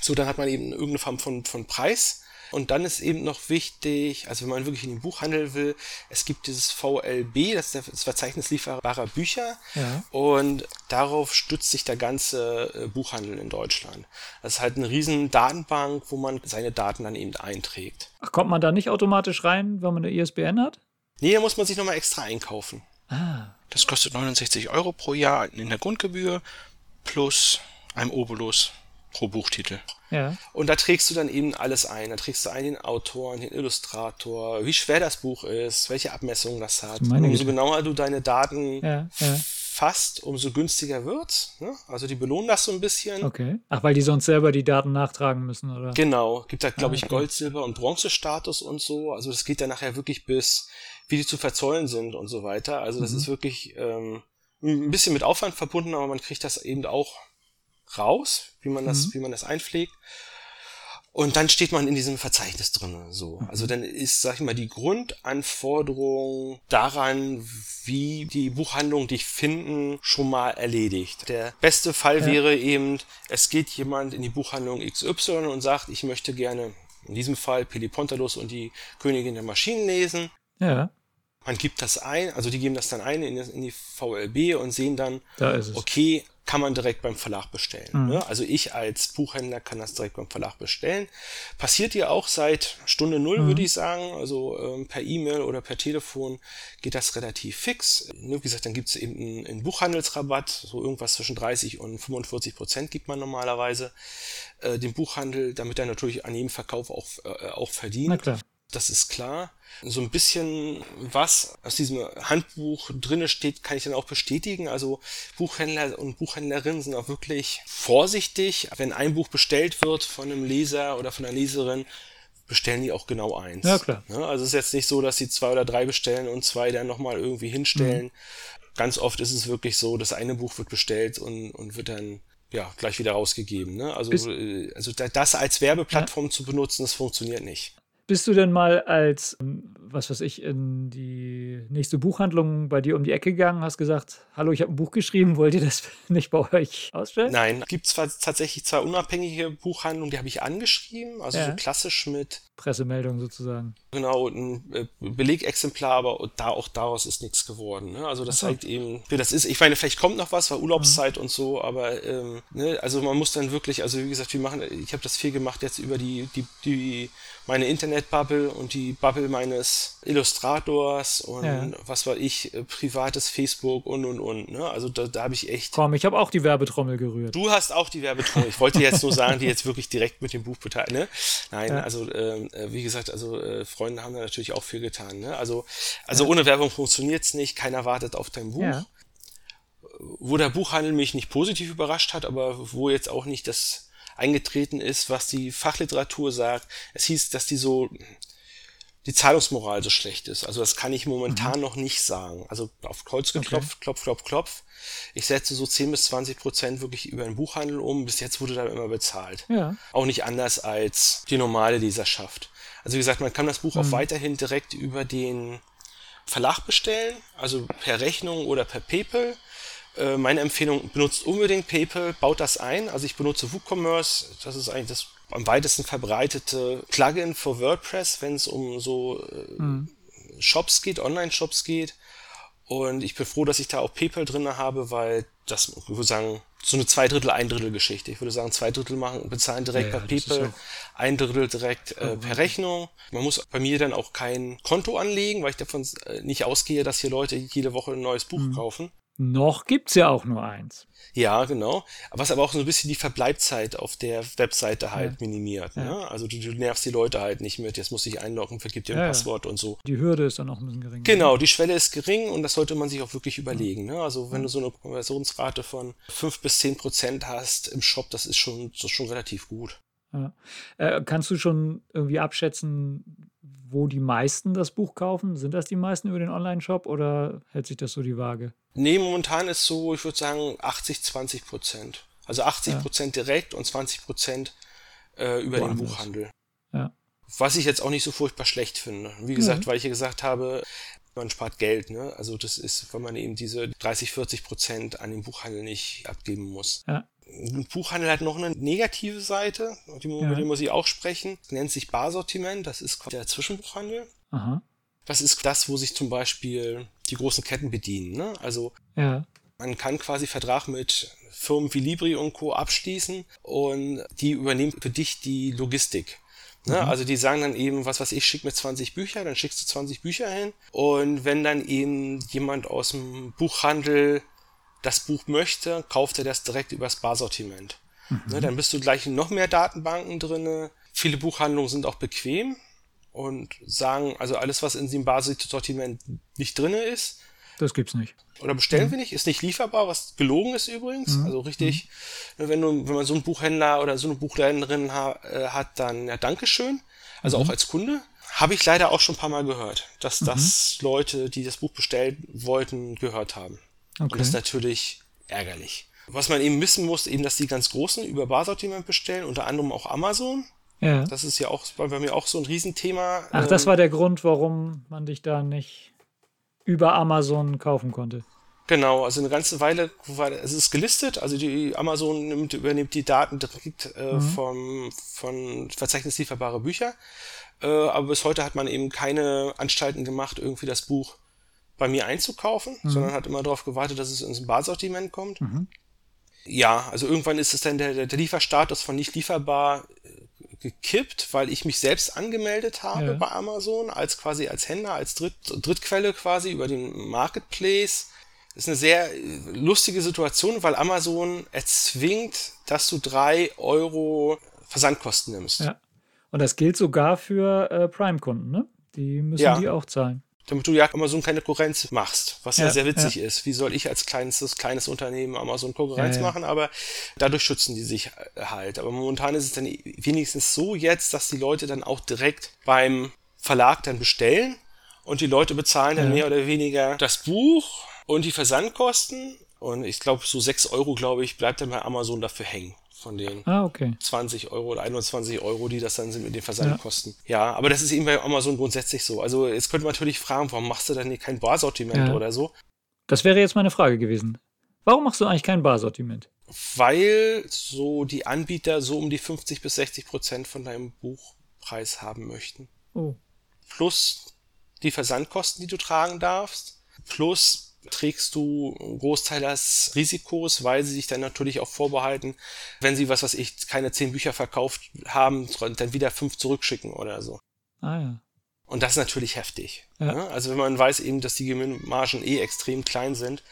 A: So, dann hat man eben irgendeine Form von, von Preis. Und dann ist eben noch wichtig, also wenn man wirklich in den Buchhandel will, es gibt dieses VLB, das ist das Verzeichnis lieferbarer Bücher. Ja. Und darauf stützt sich der ganze äh, Buchhandel in Deutschland. Das ist halt eine riesen Datenbank, wo man seine Daten dann eben einträgt.
B: Ach, kommt man da nicht automatisch rein, wenn man eine ISBN hat?
A: Nee, da muss man sich nochmal extra einkaufen. Ah. Das kostet 69 Euro pro Jahr in der Grundgebühr plus einem Obolus pro Buchtitel. Ja. Und da trägst du dann eben alles ein. Da trägst du ein den Autoren, den Illustrator, wie schwer das Buch ist, welche Abmessungen das hat. Meine umso genauer du deine Daten ja, ja. fasst, umso günstiger wird's. Ne? Also die belohnen das so ein bisschen.
B: Okay. Ach, weil die sonst selber die Daten nachtragen müssen, oder?
A: Genau. Gibt da, glaube ah, okay. ich, Gold, Silber und Bronzestatus und so. Also das geht dann nachher wirklich bis, wie die zu verzollen sind und so weiter. Also das mhm. ist wirklich ähm, ein bisschen mit Aufwand verbunden, aber man kriegt das eben auch raus, wie man das, mhm. wie man das einpflegt. Und dann steht man in diesem Verzeichnis drin. So. Mhm. Also dann ist, sag ich mal, die Grundanforderung daran, wie die Buchhandlung dich finden, schon mal erledigt. Der beste Fall ja. wäre eben, es geht jemand in die Buchhandlung XY und sagt, ich möchte gerne in diesem Fall Pelipontalos und die Königin der Maschinen lesen. Ja. Man gibt das ein, also die geben das dann ein in, in die VLB und sehen dann, da okay, kann man direkt beim Verlag bestellen. Mhm. Ne? Also ich als Buchhändler kann das direkt beim Verlag bestellen. Passiert ja auch seit Stunde Null, mhm. würde ich sagen. Also ähm, per E-Mail oder per Telefon geht das relativ fix. Ne? Wie gesagt, dann gibt es eben einen, einen, Buchhandelsrabatt, so irgendwas zwischen 30 und 45 Prozent gibt man normalerweise äh, dem Buchhandel, damit er natürlich an jedem Verkauf auch, äh, auch verdient. Na klar das ist klar. So ein bisschen was aus diesem Handbuch drinne steht, kann ich dann auch bestätigen. Also Buchhändler und Buchhändlerinnen sind auch wirklich vorsichtig. Wenn ein Buch bestellt wird von einem Leser oder von einer Leserin, bestellen die auch genau eins. Ja, klar. Also es ist jetzt nicht so, dass sie zwei oder drei bestellen und zwei dann nochmal irgendwie hinstellen. Mhm. Ganz oft ist es wirklich so, das eine Buch wird bestellt und, und wird dann ja, gleich wieder rausgegeben. Ne? Also, äh, also das als Werbeplattform ja. zu benutzen, das funktioniert nicht.
B: Bist du denn mal als, ähm, was weiß ich, in die nächste Buchhandlung bei dir um die Ecke gegangen, hast gesagt, hallo, ich habe ein Buch geschrieben, wollt ihr das nicht bei euch ausstellen?
A: Nein, gibt zwar tatsächlich zwei unabhängige Buchhandlungen, die habe ich angeschrieben, also ja. so klassisch mit
B: Pressemeldung sozusagen.
A: Genau, ein äh, Belegexemplar, aber da auch daraus ist nichts geworden. Ne? Also das zeigt eben, wie das ist. Ich meine, vielleicht kommt noch was, war Urlaubszeit mhm. und so, aber ähm, ne? also man muss dann wirklich, also wie gesagt, wir machen, ich habe das viel gemacht jetzt über die, die, die meine Internetbubble und die Bubble meines Illustrators und ja. was war ich, äh, privates Facebook und und und. Ne? Also da, da habe ich echt.
B: Komm, ich habe auch die Werbetrommel gerührt.
A: Du hast auch die Werbetrommel. Ich wollte jetzt nur sagen, die jetzt wirklich direkt mit dem Buch beteiligt. Ne? Nein, ja. also ähm, äh, wie gesagt, also äh, Freunde haben da natürlich auch viel getan. Ne? Also, also ja. ohne Werbung funktioniert's nicht. Keiner wartet auf dein Buch. Wo der Buchhandel mich nicht positiv überrascht hat, aber wo jetzt auch nicht das eingetreten ist, was die Fachliteratur sagt. Es hieß, dass die so die Zahlungsmoral so schlecht ist. Also das kann ich momentan mhm. noch nicht sagen. Also auf Kreuz geklopft, okay. klopf, klopf, klopf. Ich setze so 10 bis 20 Prozent wirklich über den Buchhandel um. Bis jetzt wurde da immer bezahlt. Ja. Auch nicht anders als die normale Leserschaft. Also wie gesagt, man kann das Buch mhm. auch weiterhin direkt über den Verlag bestellen, also per Rechnung oder per PayPal. Äh, meine Empfehlung, benutzt unbedingt PayPal, baut das ein. Also ich benutze WooCommerce, das ist eigentlich das am weitesten verbreitete Plugin für WordPress, wenn es um so äh, mhm. Shops geht, Online-Shops geht. Und ich bin froh, dass ich da auch PayPal drin habe, weil das, ich würde sagen, so eine zwei Drittel, ein Drittel Geschichte. Ich würde sagen, zwei Drittel machen, bezahlen direkt ja, per PayPal, ein Drittel direkt äh, per Rechnung. Man muss bei mir dann auch kein Konto anlegen, weil ich davon äh, nicht ausgehe, dass hier Leute jede Woche ein neues Buch mhm. kaufen.
B: Noch gibt's ja auch nur eins.
A: Ja, genau. Was aber auch so ein bisschen die Verbleibzeit auf der Webseite halt ja. minimiert. Ne? Ja. Also du, du, nervst die Leute halt nicht mit, jetzt muss ich einloggen, vergib dir ein ja, Passwort und so.
B: Die Hürde ist dann auch ein bisschen gering.
A: Genau, die Schwelle ist gering und das sollte man sich auch wirklich überlegen. Ne? Also wenn du so eine Konversionsrate von 5 bis 10 Prozent hast im Shop, das ist schon, das ist schon relativ gut.
B: Äh, kannst du schon irgendwie abschätzen, wo die meisten das Buch kaufen? Sind das die meisten über den Online-Shop oder hält sich das so die Waage?
A: Nee, momentan ist so, ich würde sagen 80, 20 Prozent. Also 80 Prozent ja. direkt und 20 Prozent äh, über Woanders. den Buchhandel.
B: Ja.
A: Was ich jetzt auch nicht so furchtbar schlecht finde. Wie gesagt, mhm. weil ich ja gesagt habe, man spart Geld, ne? Also das ist, wenn man eben diese 30, 40 Prozent an den Buchhandel nicht abgeben muss.
B: Ja.
A: Ein Buchhandel hat noch eine negative Seite, die, ja. über die muss ich auch sprechen. Das nennt sich Barsortiment, das ist der Zwischenbuchhandel.
B: Aha.
A: Das ist das, wo sich zum Beispiel die großen Ketten bedienen. Ne? Also
B: ja.
A: man kann quasi Vertrag mit Firmen wie Libri und Co. abschließen und die übernehmen für dich die Logistik. Ne? Mhm. Also die sagen dann eben, was weiß ich, schick mir 20 Bücher, dann schickst du 20 Bücher hin. Und wenn dann eben jemand aus dem Buchhandel das Buch möchte, kauft er das direkt übers Barsortiment. Mhm. Ne, dann bist du gleich in noch mehr Datenbanken drinne. Viele Buchhandlungen sind auch bequem und sagen, also alles, was in dem Barsortiment nicht drinne ist,
B: das gibt's nicht.
A: Oder bestellen mhm. wir nicht, ist nicht lieferbar, was gelogen ist übrigens. Mhm. Also richtig, mhm. wenn du, wenn man so einen Buchhändler oder so eine Buchhändlerin ha, äh, hat, dann ja, Dankeschön. Also auch mhm. als Kunde. Habe ich leider auch schon ein paar Mal gehört, dass mhm. das Leute, die das Buch bestellen wollten, gehört haben. Okay. Und das ist natürlich ärgerlich. Was man eben wissen muss, eben, dass die ganz Großen über Barsortiment bestellen, unter anderem auch Amazon.
B: Ja.
A: Das ist ja auch bei mir auch so ein Riesenthema.
B: Ach, das ähm, war der Grund, warum man dich da nicht über Amazon kaufen konnte.
A: Genau, also eine ganze Weile es ist gelistet, also die Amazon nimmt, übernimmt die Daten direkt äh, mhm. vom, von Verzeichnis lieferbare Bücher. Äh, aber bis heute hat man eben keine Anstalten gemacht, irgendwie das Buch bei mir einzukaufen, mhm. sondern hat immer darauf gewartet, dass es ins Barsortiment kommt. Mhm. Ja, also irgendwann ist es dann der, der Lieferstatus von nicht lieferbar äh, gekippt, weil ich mich selbst angemeldet habe ja. bei Amazon als quasi als Händler, als Dritt, Drittquelle quasi über den Marketplace. Das ist eine sehr äh, lustige Situation, weil Amazon erzwingt, dass du drei Euro Versandkosten nimmst.
B: Ja. Und das gilt sogar für äh, Prime-Kunden, ne? Die müssen ja. die auch zahlen
A: damit du ja Amazon keine Konkurrenz machst, was ja, ja sehr witzig ja. ist. Wie soll ich als kleines, kleines Unternehmen Amazon Konkurrenz ja, machen? Aber dadurch schützen die sich halt. Aber momentan ist es dann wenigstens so jetzt, dass die Leute dann auch direkt beim Verlag dann bestellen und die Leute bezahlen dann mehr oder weniger das Buch und die Versandkosten. Und ich glaube, so sechs Euro, glaube ich, bleibt dann bei Amazon dafür hängen von den
B: ah, okay.
A: 20 Euro oder 21 Euro, die das dann sind mit den Versandkosten. Ja. ja, aber das ist eben bei Amazon grundsätzlich so. Also jetzt könnte man natürlich fragen, warum machst du dann kein Barsortiment ja. oder so?
B: Das wäre jetzt meine Frage gewesen. Warum machst du eigentlich kein Barsortiment?
A: Weil so die Anbieter so um die 50 bis 60 Prozent von deinem Buchpreis haben möchten.
B: Oh.
A: Plus die Versandkosten, die du tragen darfst. Plus trägst du einen Großteil des Risikos, weil sie sich dann natürlich auch vorbehalten, wenn sie, was weiß ich, keine zehn Bücher verkauft haben, dann wieder fünf zurückschicken oder so.
B: Ah ja.
A: Und das ist natürlich heftig.
B: Ja.
A: Ne? Also wenn man weiß eben, dass die Gewinnmargen eh extrem klein sind.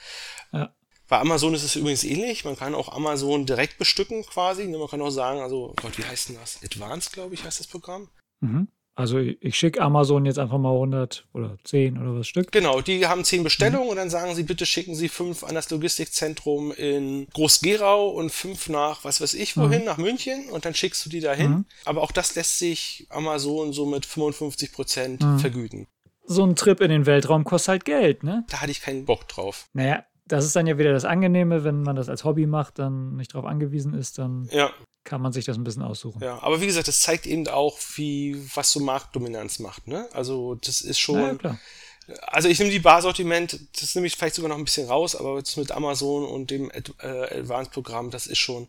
B: Ja.
A: Bei Amazon ist es übrigens ähnlich. Man kann auch Amazon direkt bestücken quasi. Man kann auch sagen, also Gott, wie heißt denn das? Advanced, glaube ich, heißt das Programm.
B: Mhm. Also ich schicke Amazon jetzt einfach mal 100 oder 10 oder was Stück.
A: Genau, die haben 10 Bestellungen mhm. und dann sagen sie, bitte schicken Sie 5 an das Logistikzentrum in Groß-Gerau und 5 nach, was weiß ich, wohin, mhm. nach München und dann schickst du die dahin. Mhm. Aber auch das lässt sich Amazon so mit 55 Prozent mhm. vergüten.
B: So ein Trip in den Weltraum kostet halt Geld, ne?
A: Da hatte ich keinen Bock drauf.
B: Naja, das ist dann ja wieder das Angenehme, wenn man das als Hobby macht, dann nicht drauf angewiesen ist, dann
A: ja
B: kann man sich das ein bisschen aussuchen.
A: Ja, aber wie gesagt, das zeigt eben auch, wie, was so Marktdominanz macht, ne? Also, das ist schon,
B: ja,
A: Also ich nehme die Barsortiment, das nehme ich vielleicht sogar noch ein bisschen raus, aber jetzt mit Amazon und dem Ad äh, Advanced-Programm, das ist schon,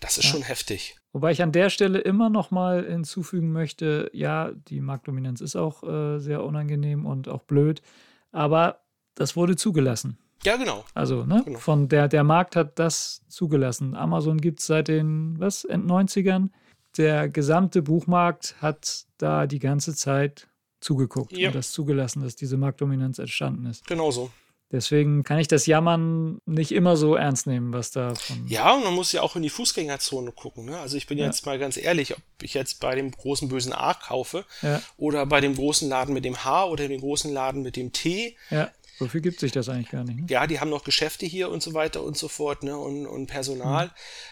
A: das ist ja. schon heftig.
B: Wobei ich an der Stelle immer noch mal hinzufügen möchte, ja, die Marktdominanz ist auch äh, sehr unangenehm und auch blöd, aber das wurde zugelassen.
A: Ja, genau.
B: Also, ne, genau. von der, der Markt hat das zugelassen. Amazon gibt es seit den, was, End 90ern. Der gesamte Buchmarkt hat da die ganze Zeit zugeguckt ja. und das zugelassen, dass diese Marktdominanz entstanden ist.
A: Genau so.
B: Deswegen kann ich das Jammern nicht immer so ernst nehmen, was da von.
A: Ja, und man muss ja auch in die Fußgängerzone gucken. Ne? Also ich bin ja. jetzt mal ganz ehrlich, ob ich jetzt bei dem großen bösen A kaufe ja. oder bei dem großen Laden mit dem H oder dem großen Laden mit dem T.
B: Ja. So viel gibt sich das eigentlich gar nicht. Ne?
A: Ja, die haben noch Geschäfte hier und so weiter und so fort, ne? Und, und Personal.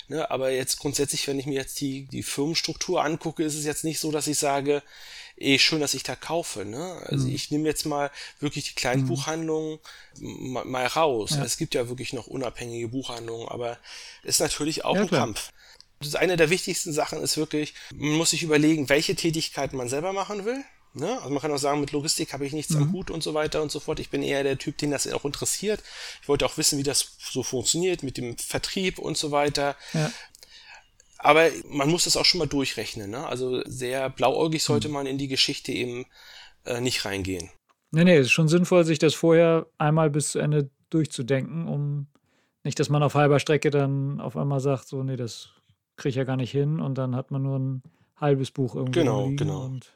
A: Mhm. Ne? Aber jetzt grundsätzlich, wenn ich mir jetzt die, die Firmenstruktur angucke, ist es jetzt nicht so, dass ich sage, eh schön, dass ich da kaufe. Ne? Also mhm. ich nehme jetzt mal wirklich die kleinen mhm. Buchhandlungen mal, mal raus. Ja. Es gibt ja wirklich noch unabhängige Buchhandlungen, aber ist natürlich auch ja, ein klar. Kampf. Das ist eine der wichtigsten Sachen ist wirklich, man muss sich überlegen, welche Tätigkeiten man selber machen will. Ne? Also man kann auch sagen, mit Logistik habe ich nichts mhm. am Hut und so weiter und so fort. Ich bin eher der Typ, den das auch interessiert. Ich wollte auch wissen, wie das so funktioniert mit dem Vertrieb und so weiter. Ja. Aber man muss das auch schon mal durchrechnen. Ne? Also sehr blauäugig sollte hm. man in die Geschichte eben äh, nicht reingehen.
B: Nee, nee, es ist schon sinnvoll, sich das vorher einmal bis zu Ende durchzudenken, um nicht, dass man auf halber Strecke dann auf einmal sagt, so, nee, das kriege ich ja gar nicht hin und dann hat man nur ein halbes Buch irgendwie.
A: Genau, genau.
B: Und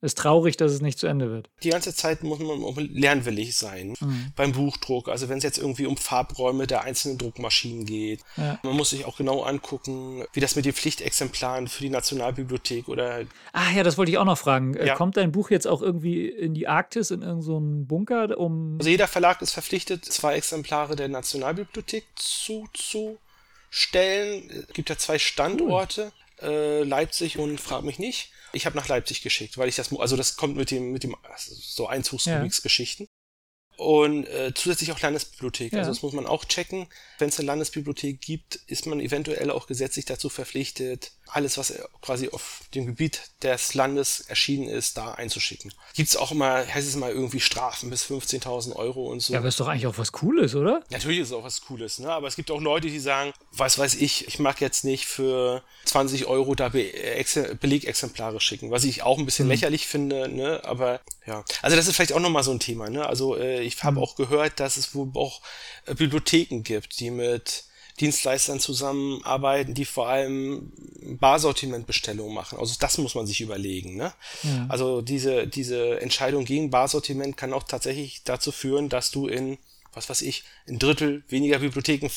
B: ist traurig, dass es nicht zu Ende wird.
A: Die ganze Zeit muss man lernwillig sein mhm. beim Buchdruck. Also wenn es jetzt irgendwie um Farbräume der einzelnen Druckmaschinen geht. Ja. Man muss sich auch genau angucken, wie das mit den Pflichtexemplaren für die Nationalbibliothek oder.
B: Ah ja, das wollte ich auch noch fragen. Äh, ja. Kommt dein Buch jetzt auch irgendwie in die Arktis, in irgendeinen so Bunker, um.
A: Also jeder Verlag ist verpflichtet, zwei Exemplare der Nationalbibliothek zuzustellen. Es gibt ja zwei Standorte, cool. äh, Leipzig und frag mich nicht. Ich habe nach Leipzig geschickt, weil ich das, also das kommt mit dem, mit dem, so Einzugscomics-Geschichten. Und äh, zusätzlich auch Landesbibliothek. Ja. Also das muss man auch checken. Wenn es eine Landesbibliothek gibt, ist man eventuell auch gesetzlich dazu verpflichtet, alles, was quasi auf dem Gebiet des Landes erschienen ist, da einzuschicken. Gibt es auch immer, heißt es mal irgendwie Strafen bis 15.000 Euro und so.
B: Ja, aber ist doch eigentlich auch was Cooles, oder?
A: Natürlich ist es auch was Cooles, ne? aber es gibt auch Leute, die sagen, was weiß ich, ich mag jetzt nicht für 20 Euro da Be Belegexemplare schicken, was ich auch ein bisschen hm. lächerlich finde, ne? aber ja. Also das ist vielleicht auch nochmal so ein Thema. Ne? Also äh, ich habe hm. auch gehört, dass es wohl auch äh, Bibliotheken gibt, die mit Dienstleistern zusammenarbeiten, die vor allem Barsortimentbestellungen machen. Also das muss man sich überlegen. Ne? Ja. Also diese, diese Entscheidung gegen Barsortiment kann auch tatsächlich dazu führen, dass du in, was weiß ich, ein Drittel weniger Bibliotheken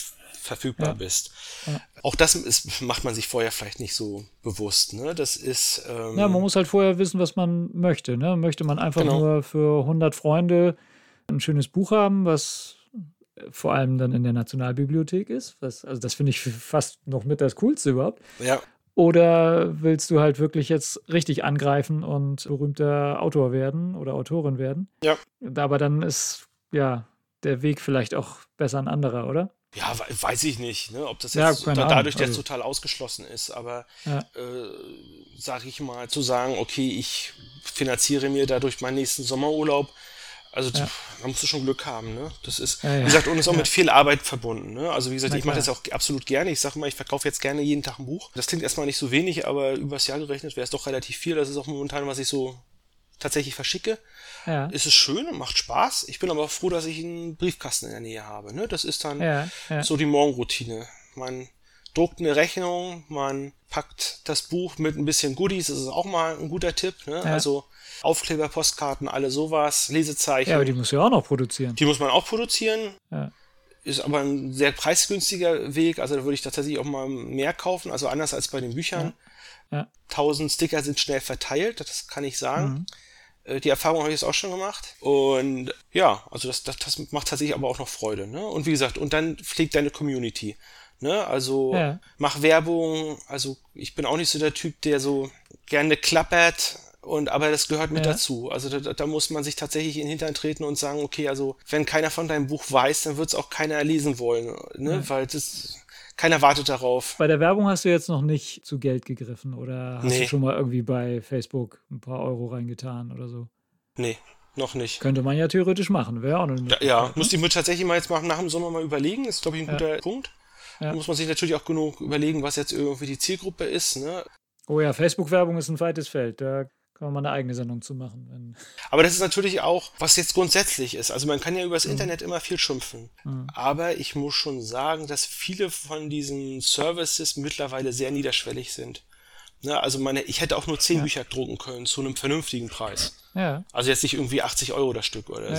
A: verfügbar ja. bist. Ja. Auch das ist, macht man sich vorher vielleicht nicht so bewusst. Ne? Das ist. Ähm,
B: ja, man muss halt vorher wissen, was man möchte. Ne? Möchte man einfach genau. nur für 100 Freunde ein schönes Buch haben, was vor allem dann in der Nationalbibliothek ist. Was, also das finde ich fast noch mit das Coolste überhaupt.
A: Ja.
B: Oder willst du halt wirklich jetzt richtig angreifen und berühmter Autor werden oder Autorin werden?
A: Ja.
B: Aber dann ist ja der Weg vielleicht auch besser ein anderer, oder?
A: Ja, weiß ich nicht, ne? ob das jetzt ja, dadurch jetzt also, total ausgeschlossen ist, aber ja. äh, sage ich mal, zu sagen, okay, ich finanziere mir dadurch meinen nächsten Sommerurlaub, also ja. da musst du schon Glück haben, ne? Das ist, ja, ja. wie gesagt, und ist auch mit viel Arbeit verbunden, ne? Also wie gesagt, Na, ich mache das auch absolut gerne. Ich sage mal, ich verkaufe jetzt gerne jeden Tag ein Buch. Das klingt erstmal nicht so wenig, aber übers Jahr gerechnet wäre es doch relativ viel. Das ist auch momentan, was ich so tatsächlich verschicke. Ja. Es ist schön und macht Spaß. Ich bin aber froh, dass ich einen Briefkasten in der Nähe habe. Ne? Das ist dann ja, ja. so die Morgenroutine. Man druckt eine Rechnung, man packt das Buch mit ein bisschen Goodies, das ist auch mal ein guter Tipp. Ne? Also Aufkleber, Postkarten, alle sowas, Lesezeichen.
B: Ja, aber die muss ja auch noch produzieren.
A: Die muss man auch produzieren. Ja. Ist aber ein sehr preisgünstiger Weg. Also da würde ich tatsächlich auch mal mehr kaufen. Also anders als bei den Büchern. Ja. Ja. 1000 Sticker sind schnell verteilt, das kann ich sagen. Mhm. Äh, die Erfahrung habe ich jetzt auch schon gemacht. Und ja, also das, das, das macht tatsächlich aber auch noch Freude. Ne? Und wie gesagt, und dann pflegt deine Community. Ne? Also ja. mach Werbung. Also ich bin auch nicht so der Typ, der so gerne klappert. Und aber das gehört mit ja. dazu. Also da, da, muss man sich tatsächlich in den Hintern treten und sagen, okay, also wenn keiner von deinem Buch weiß, dann wird es auch keiner lesen wollen, ne? Ja. Weil das keiner wartet darauf.
B: Bei der Werbung hast du jetzt noch nicht zu Geld gegriffen oder hast nee. du schon mal irgendwie bei Facebook ein paar Euro reingetan oder so?
A: Nee. Noch nicht.
B: Könnte man ja theoretisch machen, wäre auch eine
A: Ja, ja. müsste ich mir tatsächlich mal jetzt mal nach dem Sommer mal überlegen. Ist, glaube ich, ein
B: Ja.
A: guter Punkt.
B: Ja.
A: Da muss man sich natürlich auch genug überlegen, was jetzt irgendwie die Zielgruppe ist. Ne?
B: Oh ja, Facebook-Werbung ist ein weites Feld. Da kann man mal eine eigene Sendung zu machen.
A: Aber das ist natürlich auch, was jetzt grundsätzlich ist. Also man kann ja übers
B: Mhm.
A: Internet immer viel schimpfen. Aber ich muss schon sagen, dass viele von diesen Services mittlerweile sehr niederschwellig sind. Ne? Also meine, ich hätte auch nur zehn
B: Ja.
A: Bücher drucken können zu einem vernünftigen Preis.
B: ja,
A: Also jetzt nicht irgendwie 80 Euro das Stück oder
B: Ja,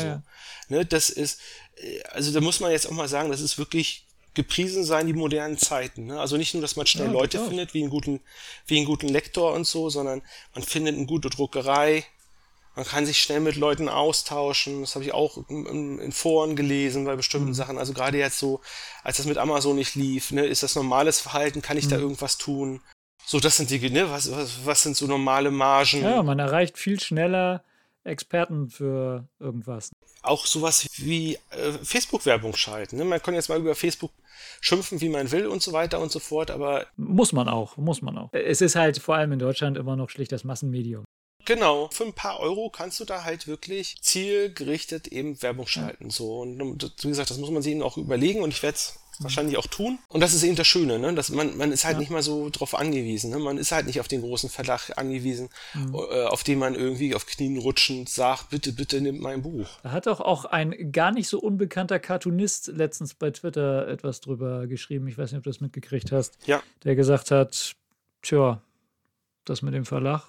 A: so. Ne, das ist, äh, also da muss man jetzt auch mal sagen, das ist wirklich gepriesen sein, die modernen Zeiten. Ne? Also nicht nur, dass man schnell
B: Ja,
A: Leute
B: durchaus.
A: findet, wie einen guten, wie einen guten Lektor und so, sondern man findet eine gute Druckerei. Man kann sich schnell mit Leuten austauschen. Das habe ich auch in, in, Foren gelesen bei bestimmten
B: Mhm.
A: Sachen. Also gerade jetzt so, als das mit Amazon nicht lief, ne, ist das normales Verhalten? Kann ich da
B: Mhm.
A: irgendwas tun? So, das sind die, ne, was, was, was sind so normale Margen?
B: ja, man erreicht viel schneller Experten für irgendwas.
A: auch sowas wie äh, Facebook-Werbung schalten. Ne? Man kann jetzt mal über Facebook schimpfen, wie man will und so weiter und so fort, aber
B: Muss man auch, muss man auch. Es ist halt vor allem in Deutschland immer noch schlicht das Massenmedium.
A: genau, für ein paar Euro kannst du da halt wirklich zielgerichtet eben Werbung schalten. So. Und wie gesagt, das muss man sich eben auch überlegen und ich werde es wahrscheinlich auch tun. Und das ist eben das Schöne, ne? dass man, man ist halt
B: Ja.
A: nicht mal so drauf angewiesen. Ne? Man ist halt nicht auf den großen Verlag angewiesen,
B: Mhm.
A: äh, auf den man irgendwie auf Knien rutschend sagt, bitte, bitte nimm mein Buch.
B: Da hat doch auch ein gar nicht so unbekannter Cartoonist letztens bei Twitter etwas drüber geschrieben. Ich weiß nicht, ob du das mitgekriegt hast.
A: Ja.
B: Der gesagt hat, tja, das mit dem Verlag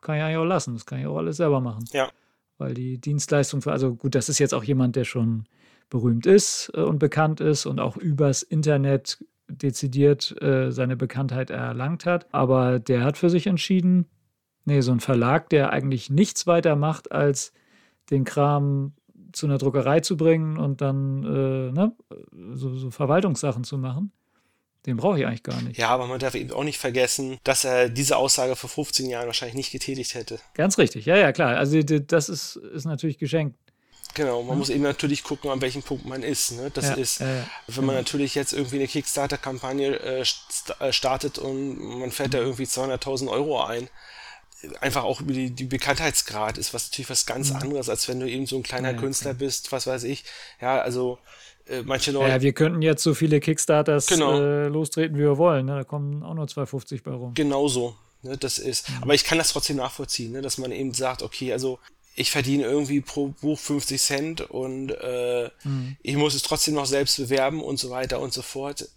B: kann ich eigentlich auch lassen. Das kann ich auch alles selber machen.
A: Ja.
B: Weil die Dienstleistung für, also gut, das ist jetzt auch jemand, der schon berühmt ist äh, und bekannt ist und auch übers Internet dezidiert äh, seine Bekanntheit erlangt hat. Aber der hat für sich entschieden, nee, so ein Verlag, der eigentlich nichts weiter macht, als den Kram zu einer Druckerei zu bringen und dann äh, ne, so, so Verwaltungssachen zu machen, den brauche ich eigentlich gar nicht.
A: Ja, aber man darf eben auch nicht vergessen, dass er diese Aussage vor 15 Jahren wahrscheinlich nicht getätigt hätte.
B: Ganz richtig, ja, ja, klar. Also das ist, ist natürlich geschenkt.
A: Genau, man muss eben natürlich gucken, an welchem Punkt man ist. Ne? Das
B: ja,
A: ist,
B: äh,
A: wenn man natürlich jetzt irgendwie eine Kickstarter-Kampagne äh, äh, startet und man fährt da irgendwie 200.000 Euro ein, einfach auch über die, die Bekanntheitsgrad ist was natürlich was ganz anderes, als wenn du eben so ein kleiner
B: Mhm. Ja, ja,
A: Künstler bist, was weiß ich. Ja, also äh, manche Leute.
B: ja, wir könnten jetzt so viele Kickstarters
A: Genau.
B: äh, lostreten, wie wir wollen. Ne? Da kommen auch nur 2,50 bei rum.
A: Genauso. Ne, das ist, aber ich kann das trotzdem nachvollziehen, ne, dass man eben sagt, okay, also ich verdiene irgendwie pro Buch 50 Cent und äh, ich muss es trotzdem noch selbst bewerben und so weiter und so fort.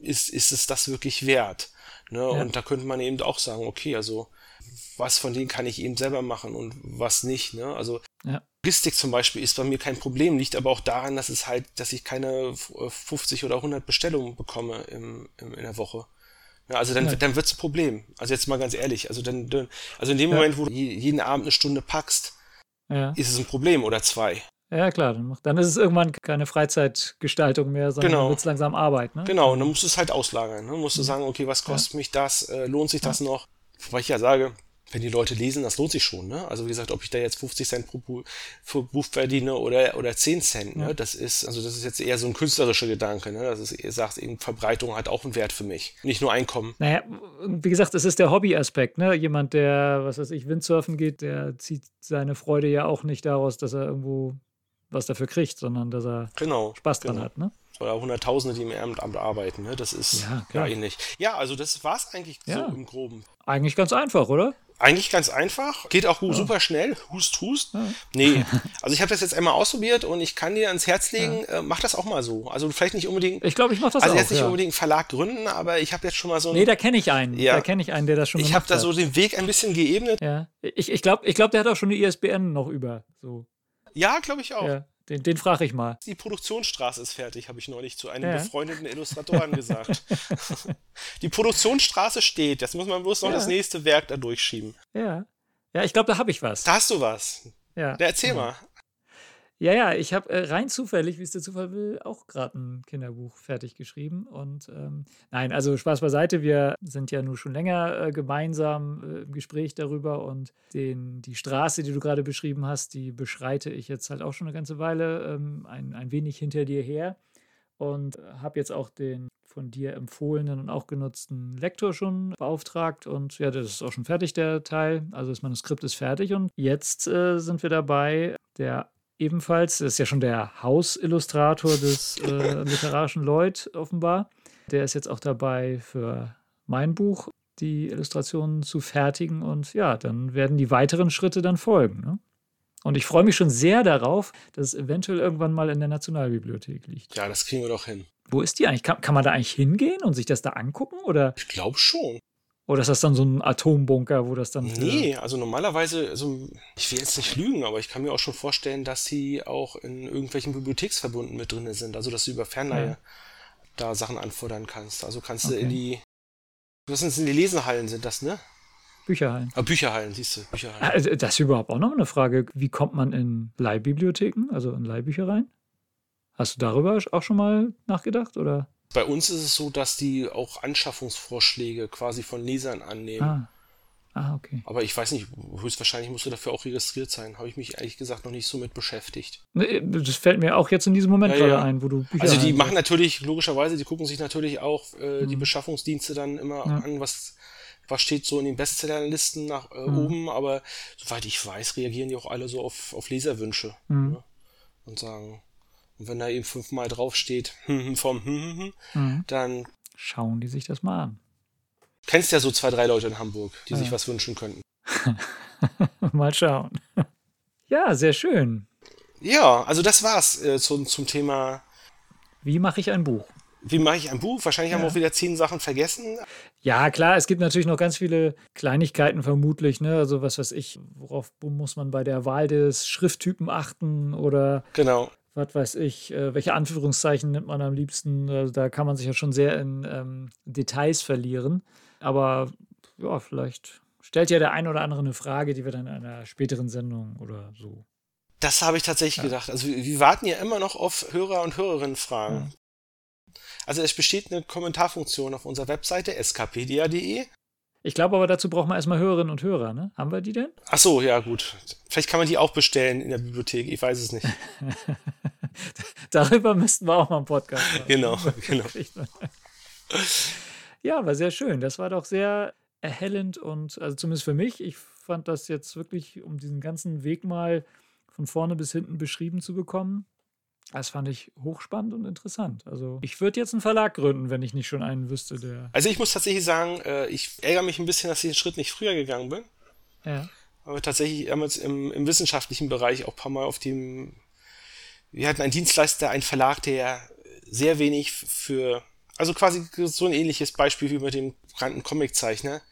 A: Ist, ist es das wirklich wert? Ne?
B: Ja.
A: Und da könnte man eben auch sagen, okay, also was von denen kann ich eben selber machen und was nicht. Ne? Also
B: Ja.
A: Logistik zum Beispiel ist bei mir kein Problem, liegt aber auch daran, dass es halt, dass ich keine f- 50 oder 100 Bestellungen bekomme im, im, in der Woche. Ja, also dann,
B: Ja.
A: dann wird's ein Problem. Also jetzt mal ganz ehrlich. Also dann, dann also in dem
B: Ja.
A: Moment, wo du je- jeden Abend eine Stunde packst,
B: Ja.
A: ist es ein Problem oder zwei.
B: ja, klar. Dann, dann ist es irgendwann keine Freizeitgestaltung mehr, sondern
A: Genau.
B: dann wird es langsam Arbeit. Ne?
A: Genau, und dann musst du es halt auslagern. Ne? Musst du sagen, okay, was kostet mich das? Äh, lohnt sich das noch? Wobei ich ja sage, wenn die Leute lesen, das lohnt sich schon. Ne? Also wie gesagt, ob ich da jetzt 50 Cent pro Bu Buch verdiene oder, oder 10 Cent, ne? das ist, also das ist jetzt eher so ein künstlerischer Gedanke. Ne? Das ist, ihr sagt eben, Verbreitung hat auch einen Wert für mich. Nicht nur Einkommen.
B: Naja, wie gesagt, es ist der Hobbyaspekt. Ne? Jemand, der, was weiß ich, Windsurfen geht, der zieht seine Freude ja auch nicht daraus, dass er irgendwo was dafür kriegt, sondern dass er
A: Genau.
B: Spaß dran
A: genau.
B: hat. Ne?
A: Oder Hunderttausende, die im Ehrenamt arbeiten. Ne? Das ist
B: Ja,
A: ja, ähnlich. Ja, also das war's eigentlich
B: Ja.
A: so im Groben.
B: Eigentlich ganz einfach, oder?
A: Eigentlich ganz einfach, geht auch super schnell, hust, hust. Nee, also ich habe das jetzt einmal ausprobiert und ich kann dir ans Herz legen, äh, mach das auch mal so. Also vielleicht nicht unbedingt,
B: Ich glaube, ich mache das
A: also
B: auch.
A: jetzt nicht
B: ja.
A: unbedingt einen Verlag gründen, aber ich habe jetzt schon mal so,
B: Nee, da kenne ich einen.
A: Ja.
B: Da kenne ich einen, der das schon
A: ich habe da so den Weg ein bisschen geebnet.
B: Ja. Ich, ich glaube, ich glaub, der hat auch schon eine ISBN noch über. So.
A: Ja, glaube ich auch.
B: Ja. Den, den frage ich mal.
A: Die Produktionsstraße ist fertig, habe ich neulich zu einem
B: Ja.
A: befreundeten Illustratoren gesagt. Die Produktionsstraße steht, jetzt muss man bloß noch
B: Ja.
A: das nächste Werk da durchschieben.
B: Ja. Ja, ich glaube, da habe ich was.
A: Da hast du was.
B: Ja.
A: Na, erzähl mal.
B: Ja, ja, ich habe äh, rein zufällig, wie es der Zufall will, auch gerade ein Kinderbuch fertig geschrieben. Und ähm, nein, also Spaß beiseite, wir sind ja nun schon länger äh, gemeinsam äh, im Gespräch darüber und den, die Straße, die du gerade beschrieben hast, die beschreite ich jetzt halt auch schon eine ganze Weile ähm, ein, ein wenig hinter dir her und habe jetzt auch den von dir empfohlenen und auch genutzten Lektor schon beauftragt und ja, das ist auch schon fertig, der Teil. Also das Manuskript ist fertig und jetzt äh, sind wir dabei, der ebenfalls, das ist ja schon der Hausillustrator des äh, literarischen Lloyd offenbar. Der ist jetzt auch dabei für mein Buch die Illustrationen zu fertigen und ja, dann werden die weiteren Schritte dann folgen. Ne? Und ich freue mich schon sehr darauf, dass es eventuell irgendwann mal in der Nationalbibliothek liegt.
A: Ja, das kriegen wir doch hin.
B: Wo ist die eigentlich? Kann, kann man da eigentlich hingehen und sich das da angucken? Oder?
A: Ich glaube schon.
B: Oder ist das dann so ein Atombunker, wo das dann.
A: Nee, also normalerweise, also ich will jetzt nicht lügen, aber ich kann mir auch schon vorstellen, dass sie auch in irgendwelchen Bibliotheksverbunden mit drin sind. Also dass du über Fernleihe ja. da Sachen anfordern kannst. Also kannst okay. du in die. Was sind in die Lesenhallen sind das, ne?
B: Bücherhallen.
A: Ah, Bücherhallen, siehst du, Bücherhallen.
B: Also das ist überhaupt auch noch eine Frage. Wie kommt man in Leihbibliotheken, also in Leihbücher rein? Hast du darüber auch schon mal nachgedacht, oder?
A: Bei uns ist es so, dass die auch Anschaffungsvorschläge quasi von Lesern annehmen. Ah.
B: Ah, okay.
A: Aber ich weiß nicht, höchstwahrscheinlich musst du dafür auch registriert sein. Habe ich mich ehrlich gesagt noch nicht so mit beschäftigt.
B: Das fällt mir auch jetzt in diesem Moment ja, gerade ja. ein, wo du
A: Bücher Also die machen natürlich, logischerweise, die gucken sich natürlich auch äh, mhm. die Beschaffungsdienste dann immer ja. an, was, was steht so in den Bestsellerlisten nach äh, mhm. oben, aber soweit ich weiß, reagieren die auch alle so auf, auf Leserwünsche. Mhm. Ne? Und sagen, und wenn da eben fünfmal draufsteht, vom, mhm. dann
B: schauen die sich das mal an.
A: Kennst ja so zwei, drei Leute in Hamburg, die ja. sich was wünschen könnten.
B: mal schauen. Ja, sehr schön.
A: Ja, also das war's äh, zum, zum Thema.
B: Wie mache ich ein Buch?
A: Wie mache ich ein Buch? Wahrscheinlich ja. haben wir auch wieder zehn Sachen vergessen.
B: Ja, klar, es gibt natürlich noch ganz viele Kleinigkeiten vermutlich, ne? Also was weiß ich, worauf muss man bei der Wahl des Schrifttypen achten oder
A: genau
B: was weiß ich, äh, welche Anführungszeichen nimmt man am liebsten. Also da kann man sich ja schon sehr in ähm, Details verlieren. Aber ja, vielleicht stellt ja der ein oder andere eine Frage, die wir dann in einer späteren Sendung oder so.
A: Das habe ich tatsächlich ja. gedacht. Also wir, wir, warten ja immer noch auf Hörer und Hörerinnen-Fragen. Ja. Also es besteht eine Kommentarfunktion auf unserer Webseite skpedia.de
B: ich glaube aber, dazu braucht man erstmal Hörerinnen und Hörer, ne? Haben wir die denn?
A: Ach so, ja, gut. Vielleicht kann man die auch bestellen in der Bibliothek, ich weiß es nicht.
B: Darüber müssten wir auch mal einen Podcast machen.
A: Genau, genau.
B: ja, war sehr schön. Das war doch sehr erhellend und, also zumindest für mich, ich fand das jetzt wirklich, um diesen ganzen Weg mal von vorne bis hinten beschrieben zu bekommen, das fand ich hochspannend und interessant. Also ich würde jetzt einen Verlag gründen, wenn ich nicht schon einen wüsste, der.
A: Also ich muss tatsächlich sagen, äh, ich ärgere mich ein bisschen, dass ich den Schritt nicht früher gegangen bin.
B: Ja.
A: Aber tatsächlich damals im, im wissenschaftlichen Bereich auch ein paar Mal auf dem. Wir hatten einen Dienstleister, einen Verlag, der sehr wenig für. Also quasi so ein ähnliches Beispiel wie mit dem bekannten Comiczeichner.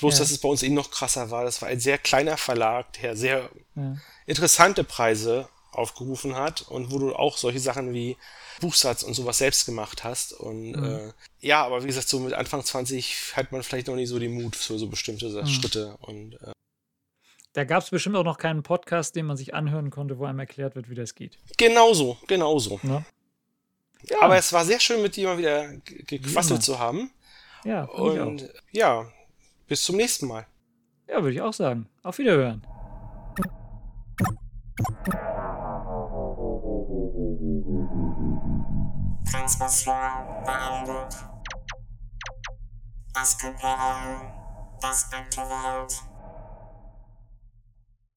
A: Bloß, ja. dass es bei uns eben noch krasser war. Das war ein sehr kleiner Verlag, der sehr ja. interessante Preise aufgerufen hat und wo du auch solche Sachen wie Buchsatz und sowas selbst gemacht hast. Und mhm. äh, ja, aber wie gesagt, so mit Anfang 20 hat man vielleicht noch nicht so den Mut für so bestimmte mhm. Schritte. Und äh,
B: da gab es bestimmt auch noch keinen Podcast, den man sich anhören konnte, wo einem erklärt wird, wie das geht.
A: Genauso, genauso. Ja. Ja. Aber es war sehr schön, mit dir mal wieder gequasselt zu haben.
B: Ja,
A: und ja, bis zum nächsten Mal.
B: Ja, würde ich auch sagen. Auf Wiederhören. Transmission beendet. Das Imperium, das Antiwelt.